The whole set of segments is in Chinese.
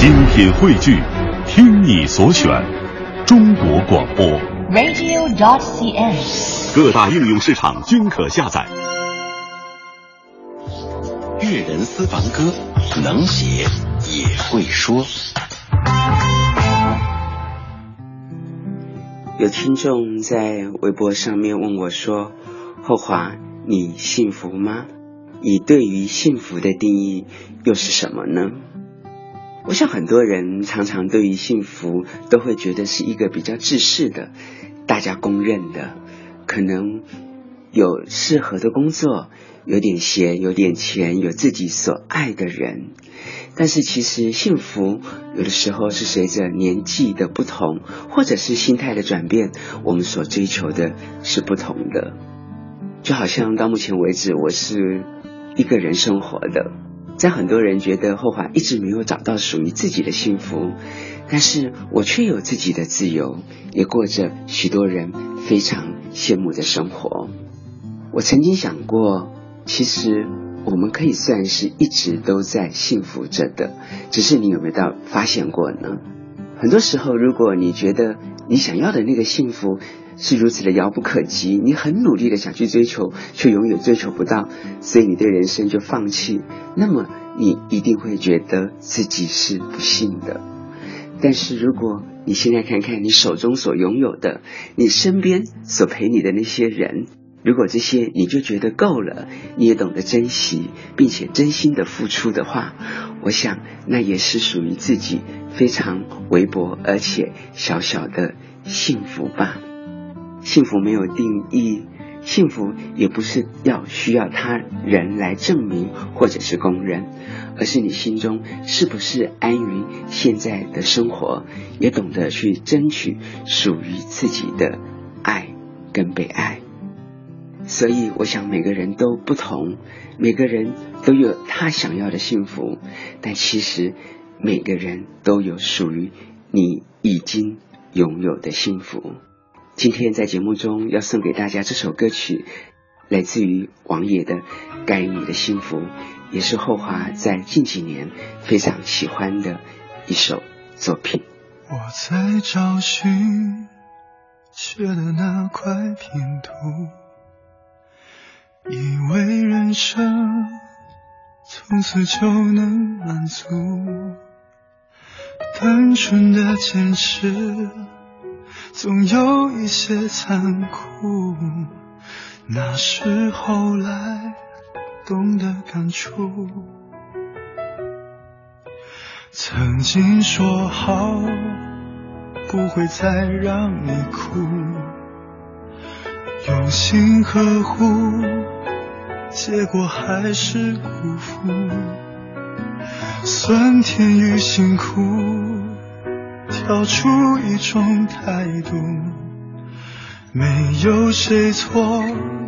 精品汇聚，听你所选，中国广播。radio.cn。各大应用市场均可下载。粤人私房歌，能写也会说。有听众在微博上面问我说：“后华，你幸福吗？你对于幸福的定义又是什么呢？”我想很多人常常对于幸福都会觉得是一个比较自私的，大家公认的，可能有适合的工作，有点闲，有点钱，有自己所爱的人。但是其实幸福有的时候是随着年纪的不同，或者是心态的转变，我们所追求的是不同的。就好像到目前为止，我是一个人生活的，在很多人觉得后华一直没有找到属于自己的幸福，但是我却有自己的自由，也过着许多人非常羡慕的生活。我曾经想过，其实。我们可以算是一直都在幸福着的，只是你有没有到发现过呢？很多时候，如果你觉得你想要的那个幸福是如此的遥不可及，你很努力的想去追求，却永远追求不到，所以你对人生就放弃，那么你一定会觉得自己是不幸的。但是如果你现在看看你手中所拥有的，你身边所陪你的那些人，如果这些你就觉得够了，你也懂得珍惜，并且真心的付出的话，我想那也是属于自己非常微薄而且小小的幸福吧。幸福没有定义，幸福也不是要需要他人来证明或者是公认，而是你心中是不是安于现在的生活，也懂得去争取属于自己的爱跟被爱。所以，我想每个人都不同，每个人都有他想要的幸福，但其实每个人都有属于你已经拥有的幸福。今天在节目中要送给大家这首歌曲，来自于王爷的《该你的幸福》，也是后华在近几年非常喜欢的一首作品。我在找寻缺的那块拼图。以为人生从此就能满足，单纯的坚持总有一些残酷，那是后来懂得感触。曾经说好不会再让你哭，用心呵护。结果还是辜负，酸甜与辛苦，跳出一种态度，没有谁错，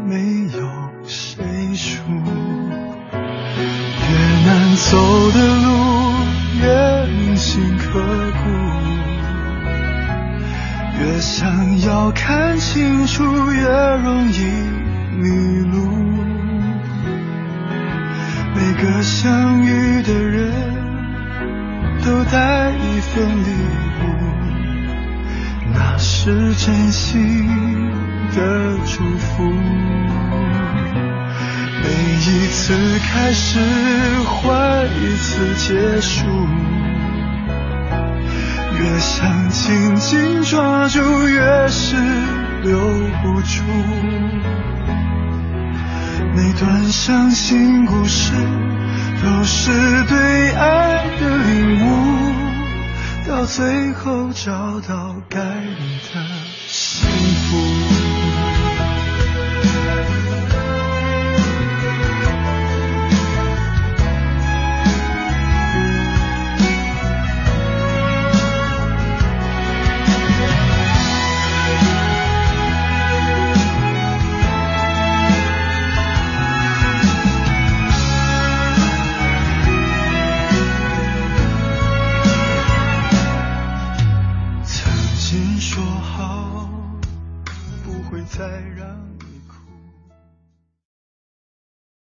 没有谁输。越难走的路，越铭心刻骨，越想要看清楚，越容易迷路。每个相遇的人都带一份礼物，是真心的祝福。每一次开始换一次结束，越想紧紧抓住，越是留不住。每段伤心故事都是对爱的领悟，到最后找到该你的幸福。